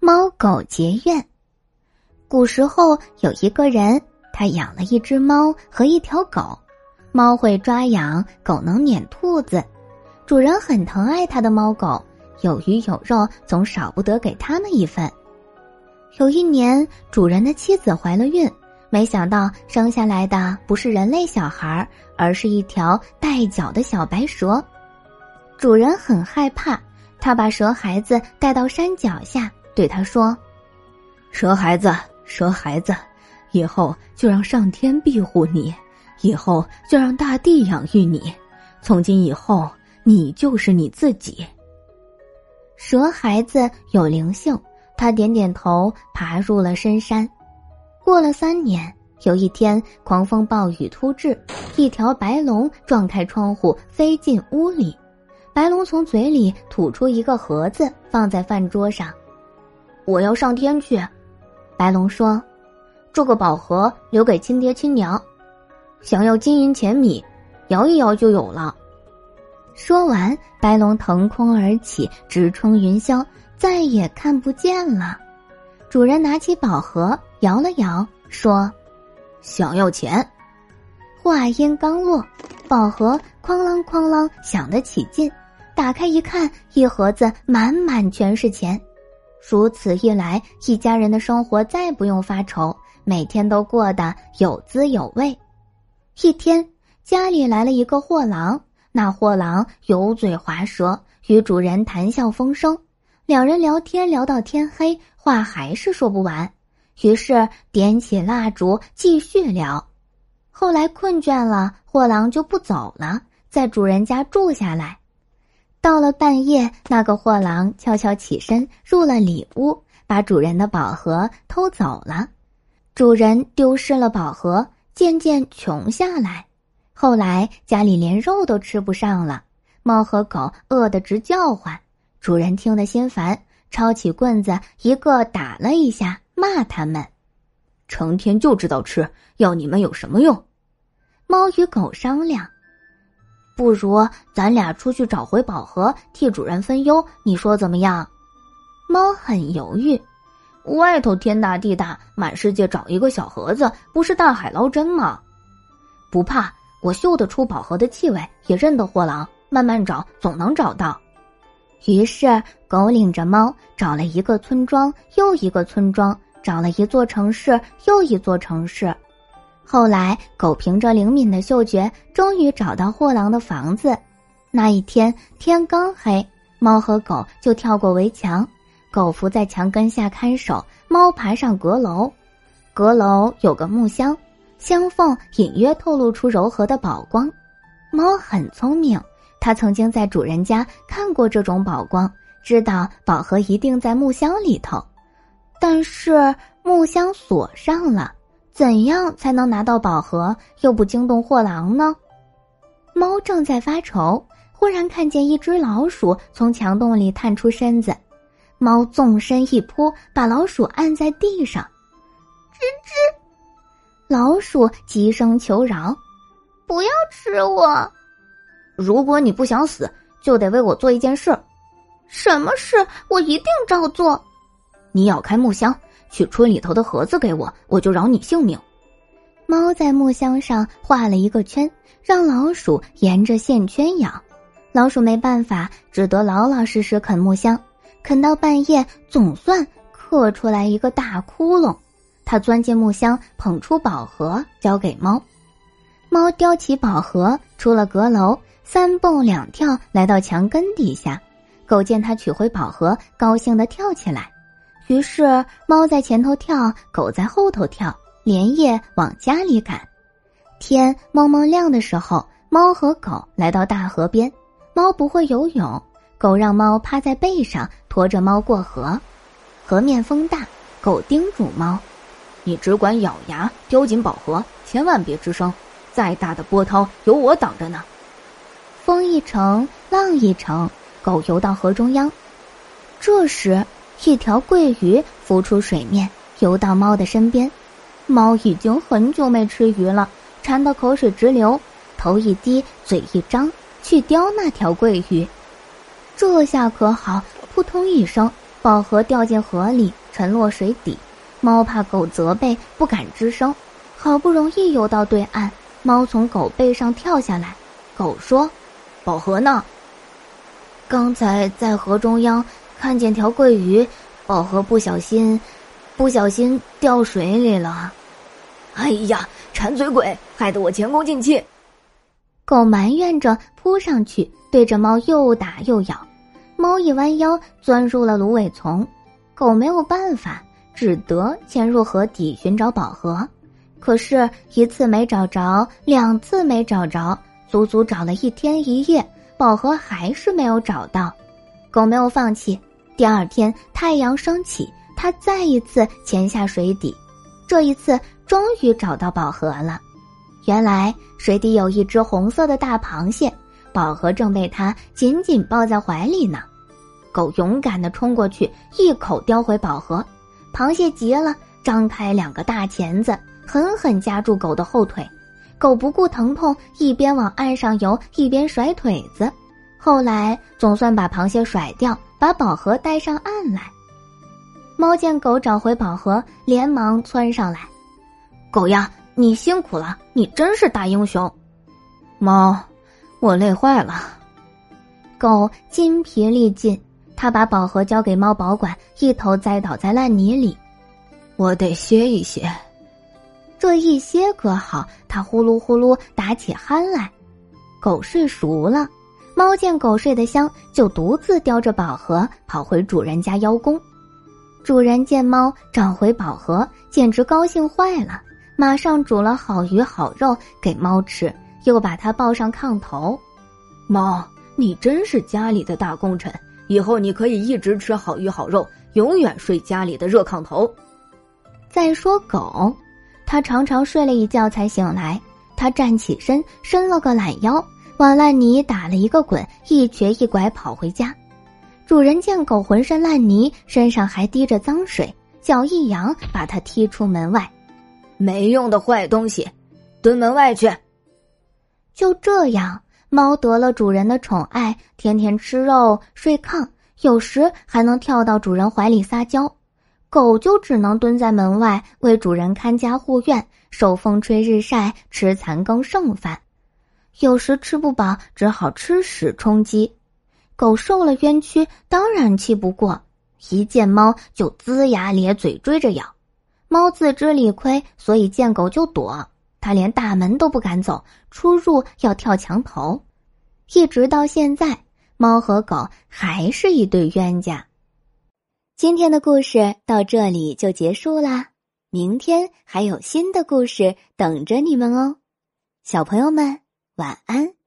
猫狗结怨。古时候有一个人，他养了一只猫和一条狗。猫会抓痒，狗能撵兔子。主人很疼爱他的猫狗，有鱼有肉，总少不得给他们一份。有一年，主人的妻子怀了孕，没想到生下来的不是人类小孩，而是一条带脚的小白蛇。主人很害怕，他把蛇孩子带到山脚下。对他说：“蛇孩子，蛇孩子，以后就让上天庇护你，以后就让大地养育你。从今以后，你就是你自己。”蛇孩子有灵性，他点点头，爬入了深山。过了三年，有一天狂风暴雨突至，一条白龙撞开窗户飞进屋里，白龙从嘴里吐出一个盒子，放在饭桌上。我要上天去，白龙说：“这个宝盒留给亲爹亲娘，想要金银钱米，摇一摇就有了。”说完，白龙腾空而起，直冲云霄，再也看不见了。主人拿起宝盒，摇了摇，说：“想要钱。”话音刚落，宝盒哐啷哐啷响得起劲，打开一看，一盒子满满全是钱。如此一来，一家人的生活再不用发愁，每天都过得有滋有味。一天，家里来了一个货郎，那货郎油嘴滑舌，与主人谈笑风生。两人聊天聊到天黑，话还是说不完，于是点起蜡烛继续聊。后来困倦了，货郎就不走了，在主人家住下来。到了半夜，那个货郎悄悄起身入了里屋，把主人的宝盒偷走了。主人丢失了宝盒，渐渐穷下来。后来家里连肉都吃不上了，猫和狗饿得直叫唤。主人听得心烦，抄起棍子一个打了一下，骂他们：“成天就知道吃，要你们有什么用？”猫与狗商量。不如咱俩出去找回宝盒，替主人分忧，你说怎么样？猫很犹豫。外头天大地大，满世界找一个小盒子，不是大海捞针吗？不怕，我嗅得出宝盒的气味，也认得货郎，慢慢找，总能找到。于是狗领着猫找了一个村庄又一个村庄，找了一座城市又一座城市。后来，狗凭着灵敏的嗅觉，终于找到货郎的房子。那一天天刚黑，猫和狗就跳过围墙，狗伏在墙根下看守，猫爬上阁楼。阁楼有个木箱，箱缝隐约透露出柔和的宝光。猫很聪明，它曾经在主人家看过这种宝光，知道宝盒一定在木箱里头。但是木箱锁上了。怎样才能拿到宝盒又不惊动货郎呢？猫正在发愁，忽然看见一只老鼠从墙洞里探出身子，猫纵身一扑，把老鼠按在地上。吱吱，老鼠急声求饶：“不要吃我！如果你不想死，就得为我做一件事。什么事？我一定照做。你咬开木箱。”取出里头的盒子给我，我就饶你性命。猫在木箱上画了一个圈，让老鼠沿着线圈咬。老鼠没办法，只得老老实实啃木箱。啃到半夜，总算刻出来一个大窟窿。他钻进木箱，捧出宝盒，交给猫。猫叼起宝盒，出了阁楼，三蹦两跳来到墙根底下。狗见他取回宝盒，高兴地跳起来。于是，猫在前头跳，狗在后头跳，连夜往家里赶。天蒙蒙亮的时候，猫和狗来到大河边。猫不会游泳，狗让猫趴在背上驮着猫过河。河面风大，狗叮嘱猫：“你只管咬牙叼紧宝盒，千万别吱声。再大的波涛，有我挡着呢。”风一程，浪一程，狗游到河中央。这时。一条桂鱼浮出水面，游到猫的身边。猫已经很久没吃鱼了，馋得口水直流，头一低，嘴一张，去叼那条桂鱼。这下可好，扑通一声，宝盒掉进河里，沉落水底。猫怕狗责备，不敢吱声。好不容易游到对岸，猫从狗背上跳下来。狗说：“宝盒呢？”刚才在河中央看见条桂鱼，宝盒不小心，不小心掉水里了。哎呀，馋嘴鬼，害得我前功尽弃。狗埋怨着扑上去，对着猫又打又咬。猫一弯腰，钻入了芦苇丛。狗没有办法，只得潜入河底寻找宝盒。可是，一次没找着，两次没找着，足足找了一天一夜。宝盒还是没有找到，狗没有放弃。第二天太阳升起，他再一次潜下水底，这一次终于找到宝盒了。原来水底有一只红色的大螃蟹，宝盒正被它紧紧抱在怀里呢。狗勇敢地冲过去，一口叼回宝盒。螃蟹急了，张开两个大钳子，狠狠夹住狗的后腿。狗不顾疼痛，一边往岸上游，一边甩腿子。后来总算把螃蟹甩掉，把宝盒带上岸来。猫见狗找回宝盒，连忙窜上来：“狗呀，你辛苦了，你真是大英雄。”猫，我累坏了。狗筋疲力尽，他把宝盒交给猫保管，一头栽倒在烂泥里。我得歇一歇。这一歇可好，他呼噜呼噜打起鼾来。狗睡熟了，猫见狗睡得香，就独自叼着宝盒跑回主人家邀功。主人见猫找回宝盒，简直高兴坏了，马上煮了好鱼好肉给猫吃，又把它抱上炕头。猫，你真是家里的大功臣，以后你可以一直吃好鱼好肉，永远睡家里的热炕头。再说狗。它常常睡了一觉才醒来，它站起身，伸了个懒腰，往烂泥打了一个滚，一瘸一拐跑回家。主人见狗浑身烂泥，身上还滴着脏水，脚一扬，把它踢出门外。没用的坏东西，蹲门外去。就这样，猫得了主人的宠爱，天天吃肉睡炕，有时还能跳到主人怀里撒娇。狗就只能蹲在门外为主人看家护院，受风吹日晒，吃残羹剩饭。有时吃不饱，只好吃屎充饥。狗受了冤屈，当然气不过，一见猫就龇牙咧嘴追着咬。猫自知理亏，所以见狗就躲，它连大门都不敢走，出入要跳墙头。一直到现在，猫和狗还是一对冤家。今天的故事到这里就结束啦，明天还有新的故事等着你们哦，小朋友们晚安。